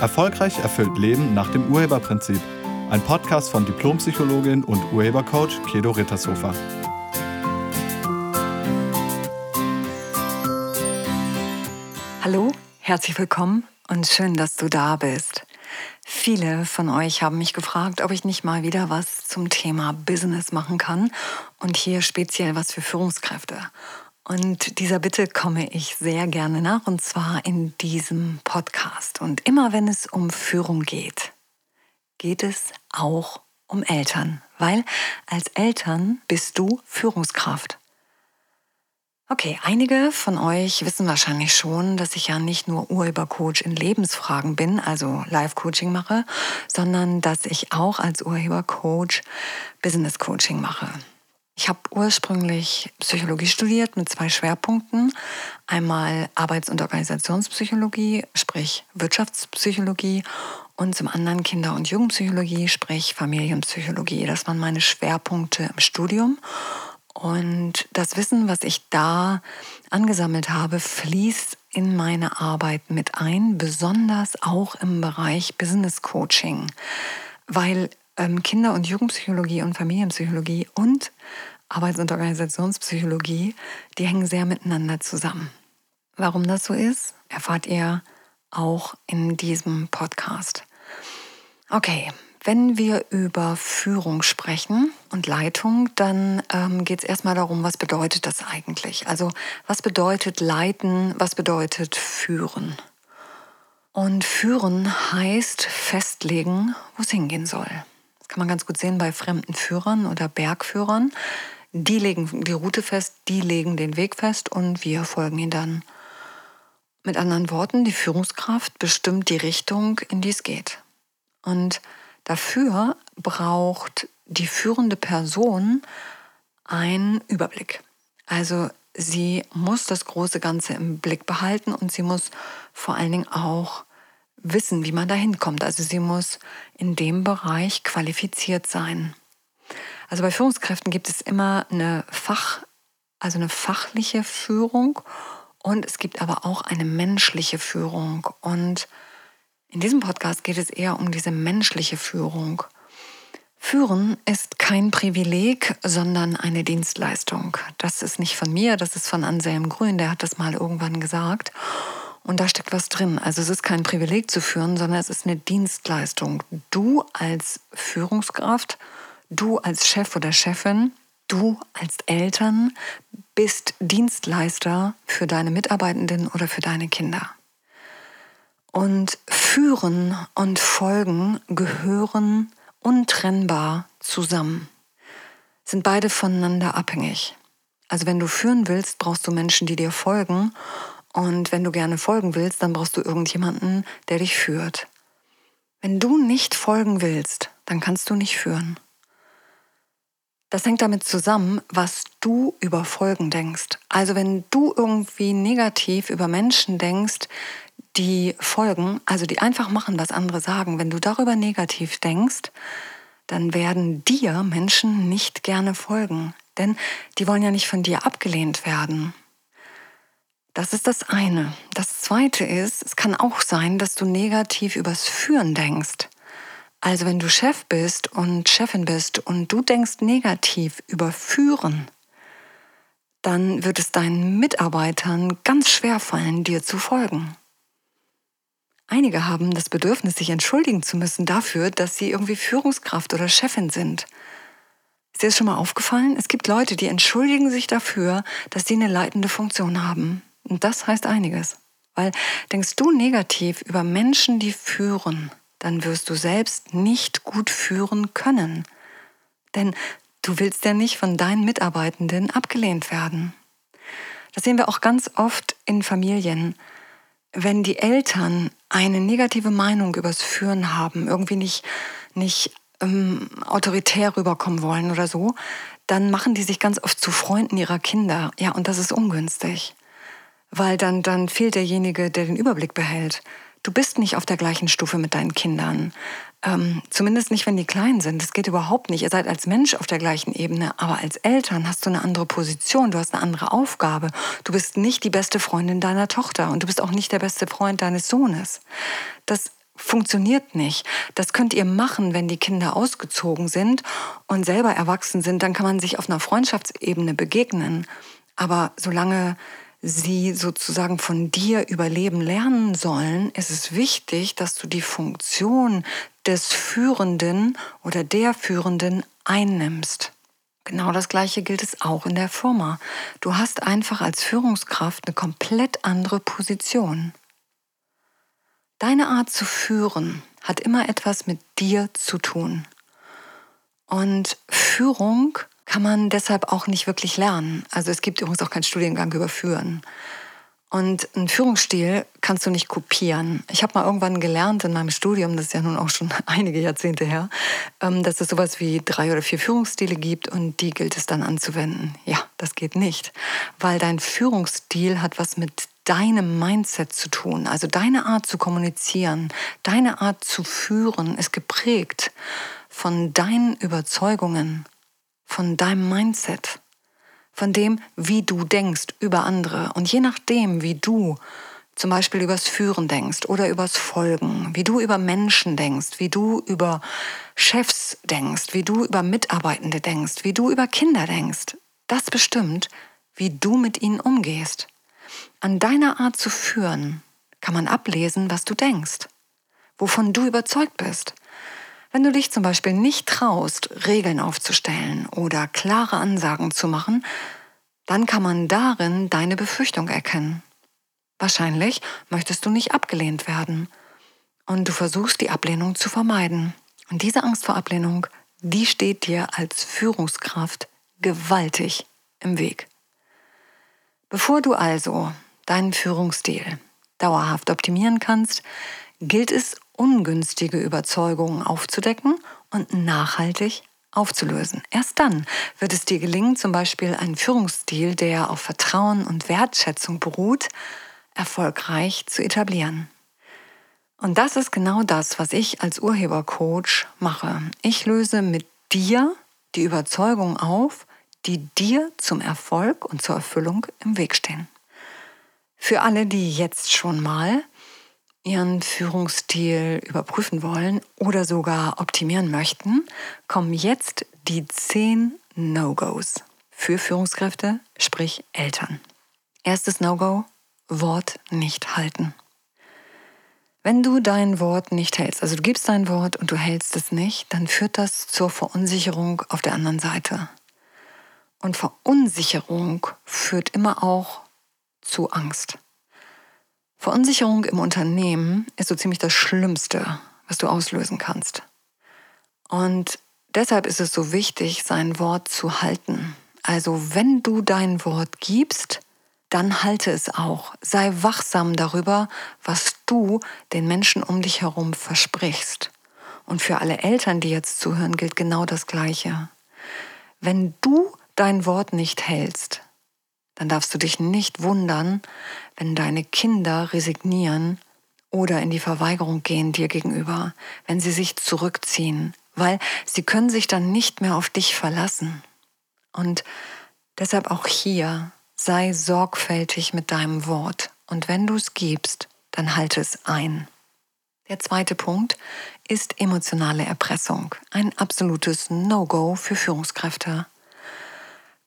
Erfolgreich erfüllt Leben nach dem Urheberprinzip. Ein Podcast von Diplompsychologin und Urhebercoach Kedo Rittershofer. Hallo, herzlich willkommen und schön, dass du da bist. Viele von euch haben mich gefragt, ob ich nicht mal wieder was zum Thema Business machen kann und hier speziell was für Führungskräfte. Und dieser Bitte komme ich sehr gerne nach, und zwar in diesem Podcast. Und immer wenn es um Führung geht, geht es auch um Eltern, weil als Eltern bist du Führungskraft. Okay, einige von euch wissen wahrscheinlich schon, dass ich ja nicht nur Urhebercoach in Lebensfragen bin, also Live-Coaching mache, sondern dass ich auch als Urhebercoach Business-Coaching mache. Ich habe ursprünglich Psychologie studiert mit zwei Schwerpunkten. Einmal Arbeits- und Organisationspsychologie, sprich Wirtschaftspsychologie und zum anderen Kinder- und Jugendpsychologie, sprich Familienpsychologie. Das waren meine Schwerpunkte im Studium. Und das Wissen, was ich da angesammelt habe, fließt in meine Arbeit mit ein, besonders auch im Bereich Business Coaching, weil Kinder- und Jugendpsychologie und Familienpsychologie und Arbeits- und Organisationspsychologie, die hängen sehr miteinander zusammen. Warum das so ist, erfahrt ihr auch in diesem Podcast. Okay, wenn wir über Führung sprechen und Leitung, dann ähm, geht es erstmal darum, was bedeutet das eigentlich? Also was bedeutet leiten, was bedeutet führen? Und führen heißt festlegen, wo es hingehen soll. Kann man ganz gut sehen bei fremden Führern oder Bergführern. Die legen die Route fest, die legen den Weg fest und wir folgen ihnen dann. Mit anderen Worten, die Führungskraft bestimmt die Richtung, in die es geht. Und dafür braucht die führende Person einen Überblick. Also sie muss das große Ganze im Blick behalten und sie muss vor allen Dingen auch wissen, wie man da hinkommt. Also sie muss in dem Bereich qualifiziert sein. Also bei Führungskräften gibt es immer eine Fach, also eine fachliche Führung und es gibt aber auch eine menschliche Führung. Und in diesem Podcast geht es eher um diese menschliche Führung. Führen ist kein Privileg, sondern eine Dienstleistung. Das ist nicht von mir, das ist von Anselm Grün, der hat das mal irgendwann gesagt. Und da steckt was drin. Also es ist kein Privileg zu führen, sondern es ist eine Dienstleistung. Du als Führungskraft Du als Chef oder Chefin, du als Eltern bist Dienstleister für deine Mitarbeitenden oder für deine Kinder. Und Führen und Folgen gehören untrennbar zusammen, sind beide voneinander abhängig. Also wenn du führen willst, brauchst du Menschen, die dir folgen. Und wenn du gerne folgen willst, dann brauchst du irgendjemanden, der dich führt. Wenn du nicht folgen willst, dann kannst du nicht führen. Das hängt damit zusammen, was du über Folgen denkst. Also wenn du irgendwie negativ über Menschen denkst, die folgen, also die einfach machen, was andere sagen, wenn du darüber negativ denkst, dann werden dir Menschen nicht gerne folgen. Denn die wollen ja nicht von dir abgelehnt werden. Das ist das eine. Das zweite ist, es kann auch sein, dass du negativ übers Führen denkst. Also wenn du Chef bist und Chefin bist und du denkst negativ über Führen, dann wird es deinen Mitarbeitern ganz schwer fallen, dir zu folgen. Einige haben das Bedürfnis, sich entschuldigen zu müssen dafür, dass sie irgendwie Führungskraft oder Chefin sind. Ist dir das schon mal aufgefallen? Es gibt Leute, die entschuldigen sich dafür, dass sie eine leitende Funktion haben. Und das heißt einiges. Weil denkst du negativ über Menschen, die führen, dann wirst du selbst nicht gut führen können. Denn du willst ja nicht von deinen Mitarbeitenden abgelehnt werden. Das sehen wir auch ganz oft in Familien. Wenn die Eltern eine negative Meinung übers Führen haben, irgendwie nicht, nicht ähm, autoritär rüberkommen wollen oder so, dann machen die sich ganz oft zu Freunden ihrer Kinder. Ja, und das ist ungünstig. Weil dann, dann fehlt derjenige, der den Überblick behält. Du bist nicht auf der gleichen Stufe mit deinen Kindern. Ähm, zumindest nicht, wenn die klein sind. Das geht überhaupt nicht. Ihr seid als Mensch auf der gleichen Ebene, aber als Eltern hast du eine andere Position, du hast eine andere Aufgabe. Du bist nicht die beste Freundin deiner Tochter und du bist auch nicht der beste Freund deines Sohnes. Das funktioniert nicht. Das könnt ihr machen, wenn die Kinder ausgezogen sind und selber erwachsen sind. Dann kann man sich auf einer Freundschaftsebene begegnen. Aber solange sie sozusagen von dir überleben lernen sollen, ist es wichtig, dass du die Funktion des Führenden oder der Führenden einnimmst. Genau das Gleiche gilt es auch in der Firma. Du hast einfach als Führungskraft eine komplett andere Position. Deine Art zu führen hat immer etwas mit dir zu tun. Und Führung kann man deshalb auch nicht wirklich lernen. Also es gibt übrigens auch keinen Studiengang über Führen. Und einen Führungsstil kannst du nicht kopieren. Ich habe mal irgendwann gelernt in meinem Studium, das ist ja nun auch schon einige Jahrzehnte her, ähm, dass es sowas wie drei oder vier Führungsstile gibt und die gilt es dann anzuwenden. Ja, das geht nicht, weil dein Führungsstil hat was mit deinem Mindset zu tun. Also deine Art zu kommunizieren, deine Art zu führen ist geprägt von deinen Überzeugungen, von deinem Mindset von dem, wie du denkst über andere. Und je nachdem, wie du zum Beispiel übers Führen denkst oder übers Folgen, wie du über Menschen denkst, wie du über Chefs denkst, wie du über Mitarbeitende denkst, wie du über Kinder denkst, das bestimmt, wie du mit ihnen umgehst. An deiner Art zu führen kann man ablesen, was du denkst, wovon du überzeugt bist. Wenn du dich zum Beispiel nicht traust, Regeln aufzustellen oder klare Ansagen zu machen, dann kann man darin deine Befürchtung erkennen. Wahrscheinlich möchtest du nicht abgelehnt werden und du versuchst die Ablehnung zu vermeiden. Und diese Angst vor Ablehnung, die steht dir als Führungskraft gewaltig im Weg. Bevor du also deinen Führungsstil dauerhaft optimieren kannst, gilt es ungünstige Überzeugungen aufzudecken und nachhaltig aufzulösen. Erst dann wird es dir gelingen, zum Beispiel einen Führungsstil, der auf Vertrauen und Wertschätzung beruht, erfolgreich zu etablieren. Und das ist genau das, was ich als Urhebercoach mache. Ich löse mit dir die Überzeugungen auf, die dir zum Erfolg und zur Erfüllung im Weg stehen. Für alle, die jetzt schon mal ihren Führungsstil überprüfen wollen oder sogar optimieren möchten, kommen jetzt die 10 No-Gos für Führungskräfte, sprich Eltern. Erstes No-Go, Wort nicht halten. Wenn du dein Wort nicht hältst, also du gibst dein Wort und du hältst es nicht, dann führt das zur Verunsicherung auf der anderen Seite. Und Verunsicherung führt immer auch zu Angst. Verunsicherung im Unternehmen ist so ziemlich das Schlimmste, was du auslösen kannst. Und deshalb ist es so wichtig, sein Wort zu halten. Also wenn du dein Wort gibst, dann halte es auch. Sei wachsam darüber, was du den Menschen um dich herum versprichst. Und für alle Eltern, die jetzt zuhören, gilt genau das Gleiche. Wenn du dein Wort nicht hältst, dann darfst du dich nicht wundern, wenn deine Kinder resignieren oder in die Verweigerung gehen dir gegenüber, wenn sie sich zurückziehen, weil sie können sich dann nicht mehr auf dich verlassen. Und deshalb auch hier, sei sorgfältig mit deinem Wort und wenn du es gibst, dann halte es ein. Der zweite Punkt ist emotionale Erpressung, ein absolutes No-Go für Führungskräfte.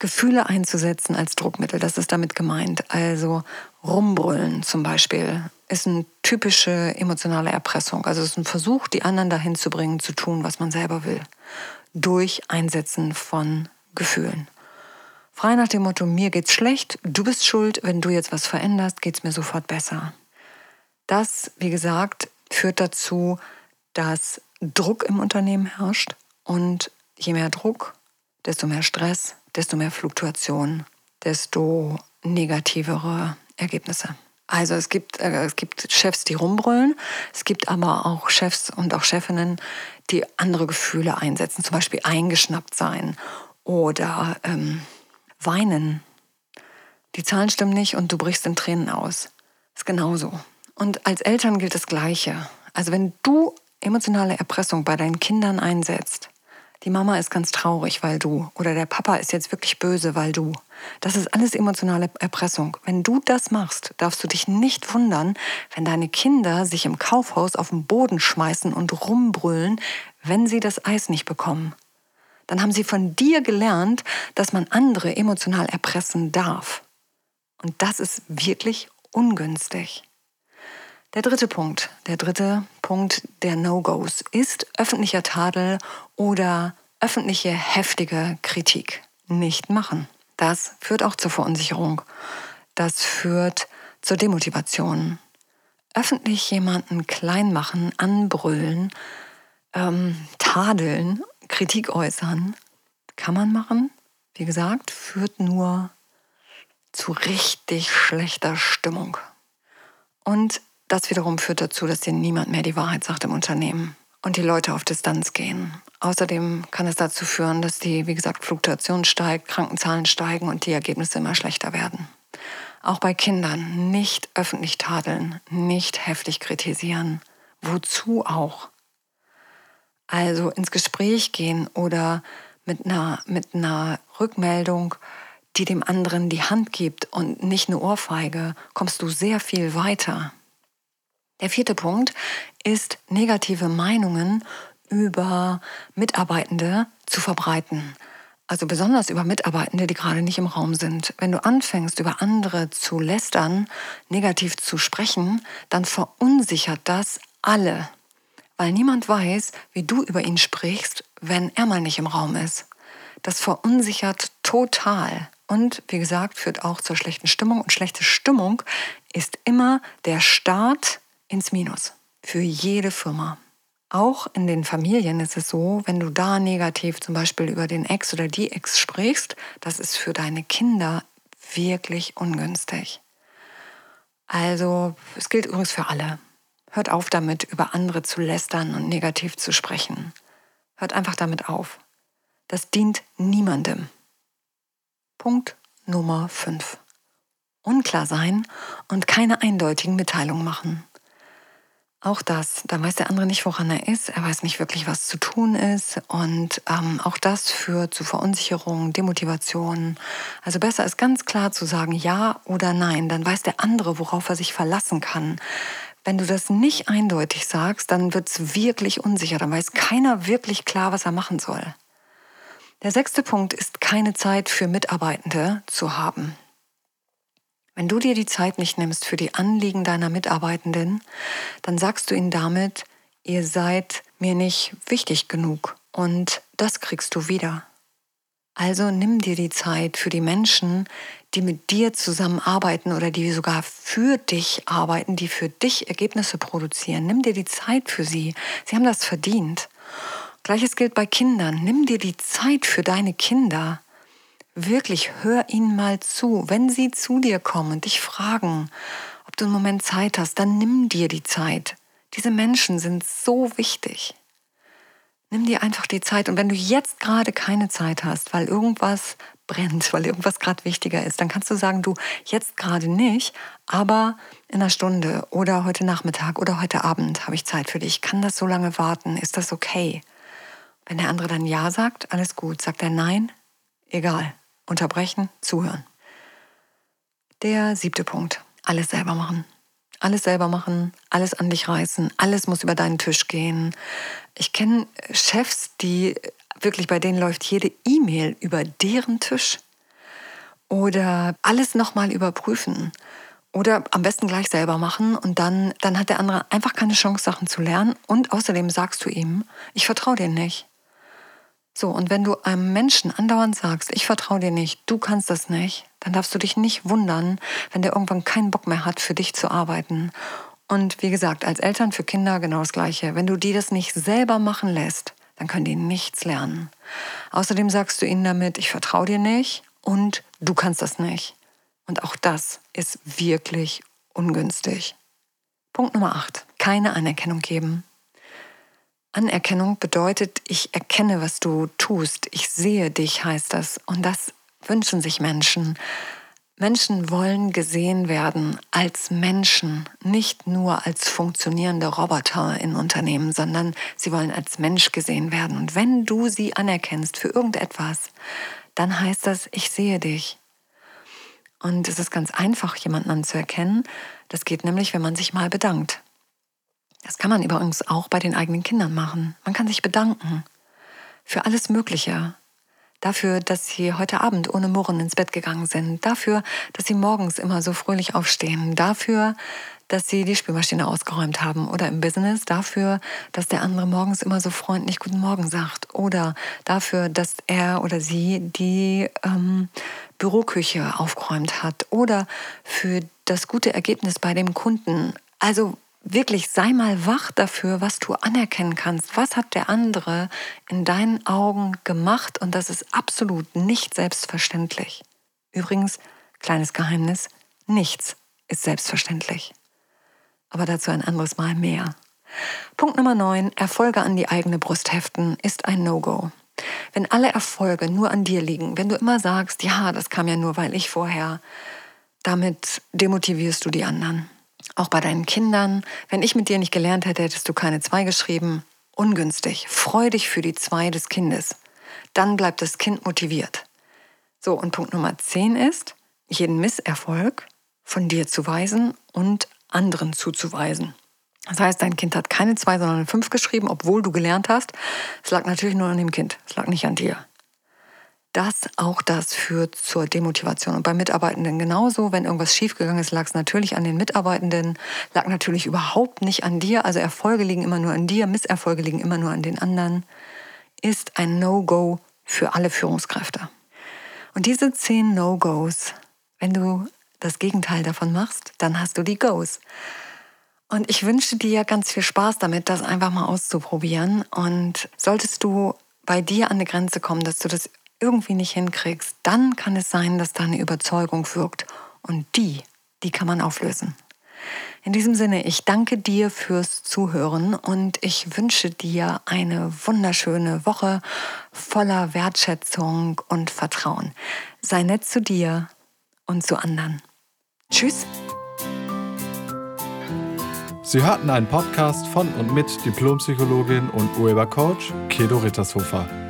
Gefühle einzusetzen als Druckmittel, das ist damit gemeint. Also rumbrüllen zum Beispiel ist eine typische emotionale Erpressung. Also es ist ein Versuch, die anderen dahin zu bringen, zu tun, was man selber will. Durch Einsetzen von Gefühlen. Frei nach dem Motto, mir geht's schlecht, du bist schuld, wenn du jetzt was veränderst, geht's mir sofort besser. Das, wie gesagt, führt dazu, dass Druck im Unternehmen herrscht und je mehr Druck, desto mehr Stress, desto mehr Fluktuation, desto negativere Ergebnisse. Also es gibt, äh, es gibt Chefs, die rumbrüllen, es gibt aber auch Chefs und auch Chefinnen, die andere Gefühle einsetzen, zum Beispiel eingeschnappt sein oder ähm, weinen. Die Zahlen stimmen nicht und du brichst in Tränen aus. Ist genauso. Und als Eltern gilt das Gleiche. Also wenn du emotionale Erpressung bei deinen Kindern einsetzt, Die Mama ist ganz traurig, weil du. Oder der Papa ist jetzt wirklich böse, weil du. Das ist alles emotionale Erpressung. Wenn du das machst, darfst du dich nicht wundern, wenn deine Kinder sich im Kaufhaus auf den Boden schmeißen und rumbrüllen, wenn sie das Eis nicht bekommen. Dann haben sie von dir gelernt, dass man andere emotional erpressen darf. Und das ist wirklich ungünstig. Der dritte Punkt, der dritte Punkt der No-Gos ist öffentlicher Tadel oder öffentliche heftige Kritik. Nicht machen. Das führt auch zur Verunsicherung. Das führt zur Demotivation. Öffentlich jemanden klein machen, anbrüllen, ähm, tadeln, Kritik äußern, kann man machen. Wie gesagt, führt nur zu richtig schlechter Stimmung. Und das wiederum führt dazu, dass dir niemand mehr die Wahrheit sagt im Unternehmen und die Leute auf Distanz gehen. Außerdem kann es dazu führen, dass die, wie gesagt, Fluktuation steigt, Krankenzahlen steigen und die Ergebnisse immer schlechter werden. Auch bei Kindern nicht öffentlich tadeln, nicht heftig kritisieren. Wozu auch? Also ins Gespräch gehen oder mit einer, mit einer Rückmeldung, die dem anderen die Hand gibt und nicht eine Ohrfeige, kommst du sehr viel weiter. Der vierte Punkt ist, negative Meinungen über Mitarbeitende zu verbreiten. Also besonders über Mitarbeitende, die gerade nicht im Raum sind. Wenn du anfängst, über andere zu lästern, negativ zu sprechen, dann verunsichert das alle. Weil niemand weiß, wie du über ihn sprichst, wenn er mal nicht im Raum ist. Das verunsichert total. Und wie gesagt, führt auch zur schlechten Stimmung. Und schlechte Stimmung ist immer der Start ins Minus für jede Firma. Auch in den Familien ist es so, wenn du da negativ zum Beispiel über den Ex oder die Ex sprichst, das ist für deine Kinder wirklich ungünstig. Also es gilt übrigens für alle. Hört auf damit, über andere zu lästern und negativ zu sprechen. Hört einfach damit auf. Das dient niemandem. Punkt Nummer 5. Unklar sein und keine eindeutigen Mitteilungen machen. Auch das, da weiß der andere nicht, woran er ist. Er weiß nicht wirklich, was zu tun ist. Und ähm, auch das führt zu Verunsicherung, Demotivation. Also besser ist ganz klar zu sagen Ja oder Nein. Dann weiß der andere, worauf er sich verlassen kann. Wenn du das nicht eindeutig sagst, dann wird es wirklich unsicher. Dann weiß keiner wirklich klar, was er machen soll. Der sechste Punkt ist, keine Zeit für Mitarbeitende zu haben. Wenn du dir die Zeit nicht nimmst für die Anliegen deiner Mitarbeitenden, dann sagst du ihnen damit, ihr seid mir nicht wichtig genug und das kriegst du wieder. Also nimm dir die Zeit für die Menschen, die mit dir zusammenarbeiten oder die sogar für dich arbeiten, die für dich Ergebnisse produzieren. Nimm dir die Zeit für sie. Sie haben das verdient. Gleiches gilt bei Kindern. Nimm dir die Zeit für deine Kinder wirklich hör ihnen mal zu. Wenn sie zu dir kommen und dich fragen, ob du einen Moment Zeit hast, dann nimm dir die Zeit. Diese Menschen sind so wichtig. Nimm dir einfach die Zeit. Und wenn du jetzt gerade keine Zeit hast, weil irgendwas brennt, weil irgendwas gerade wichtiger ist, dann kannst du sagen, du jetzt gerade nicht, aber in einer Stunde oder heute Nachmittag oder heute Abend habe ich Zeit für dich. Kann das so lange warten? Ist das okay? Wenn der andere dann Ja sagt, alles gut. Sagt er Nein? Egal. Unterbrechen, zuhören. Der siebte Punkt. Alles selber machen. Alles selber machen, alles an dich reißen, alles muss über deinen Tisch gehen. Ich kenne Chefs, die wirklich bei denen läuft jede E-Mail über deren Tisch. Oder alles nochmal überprüfen. Oder am besten gleich selber machen und dann, dann hat der andere einfach keine Chance, Sachen zu lernen. Und außerdem sagst du ihm, ich vertraue dir nicht. So, und wenn du einem Menschen andauernd sagst, ich vertraue dir nicht, du kannst das nicht, dann darfst du dich nicht wundern, wenn der irgendwann keinen Bock mehr hat, für dich zu arbeiten. Und wie gesagt, als Eltern für Kinder genau das Gleiche. Wenn du die das nicht selber machen lässt, dann können die nichts lernen. Außerdem sagst du ihnen damit, ich vertraue dir nicht und du kannst das nicht. Und auch das ist wirklich ungünstig. Punkt Nummer 8. Keine Anerkennung geben. Anerkennung bedeutet, ich erkenne, was du tust. Ich sehe dich, heißt das. Und das wünschen sich Menschen. Menschen wollen gesehen werden als Menschen, nicht nur als funktionierende Roboter in Unternehmen, sondern sie wollen als Mensch gesehen werden. Und wenn du sie anerkennst für irgendetwas, dann heißt das, ich sehe dich. Und es ist ganz einfach, jemanden anzuerkennen. Das geht nämlich, wenn man sich mal bedankt. Das kann man übrigens auch bei den eigenen Kindern machen. Man kann sich bedanken für alles Mögliche. Dafür, dass sie heute Abend ohne Murren ins Bett gegangen sind, dafür, dass sie morgens immer so fröhlich aufstehen, dafür, dass sie die Spülmaschine ausgeräumt haben oder im Business. Dafür, dass der andere morgens immer so freundlich Guten Morgen sagt. Oder dafür, dass er oder sie die ähm, Büroküche aufgeräumt hat. Oder für das gute Ergebnis bei dem Kunden. Also wirklich sei mal wach dafür, was du anerkennen kannst. Was hat der andere in deinen Augen gemacht? Und das ist absolut nicht selbstverständlich. Übrigens, kleines Geheimnis, nichts ist selbstverständlich. Aber dazu ein anderes Mal mehr. Punkt Nummer 9. Erfolge an die eigene Brust heften ist ein No-Go. Wenn alle Erfolge nur an dir liegen, wenn du immer sagst, ja, das kam ja nur, weil ich vorher, damit demotivierst du die anderen. Auch bei deinen Kindern. Wenn ich mit dir nicht gelernt hätte, hättest du keine zwei geschrieben. Ungünstig. Freu dich für die zwei des Kindes. Dann bleibt das Kind motiviert. So, und Punkt Nummer 10 ist, jeden Misserfolg von dir zu weisen und anderen zuzuweisen. Das heißt, dein Kind hat keine zwei, sondern eine fünf geschrieben, obwohl du gelernt hast. Es lag natürlich nur an dem Kind. Es lag nicht an dir das, auch das führt zur Demotivation. Und bei Mitarbeitenden genauso. Wenn irgendwas schiefgegangen ist, lag es natürlich an den Mitarbeitenden, lag natürlich überhaupt nicht an dir. Also Erfolge liegen immer nur an dir, Misserfolge liegen immer nur an den anderen. Ist ein No-Go für alle Führungskräfte. Und diese zehn No-Gos, wenn du das Gegenteil davon machst, dann hast du die Goes. Und ich wünsche dir ganz viel Spaß damit, das einfach mal auszuprobieren. Und solltest du bei dir an eine Grenze kommen, dass du das irgendwie nicht hinkriegst, dann kann es sein, dass da eine Überzeugung wirkt. Und die, die kann man auflösen. In diesem Sinne, ich danke dir fürs Zuhören und ich wünsche dir eine wunderschöne Woche voller Wertschätzung und Vertrauen. Sei nett zu dir und zu anderen. Tschüss. Sie hörten einen Podcast von und mit Diplompsychologin und Urhebercoach Kedo Rittershofer.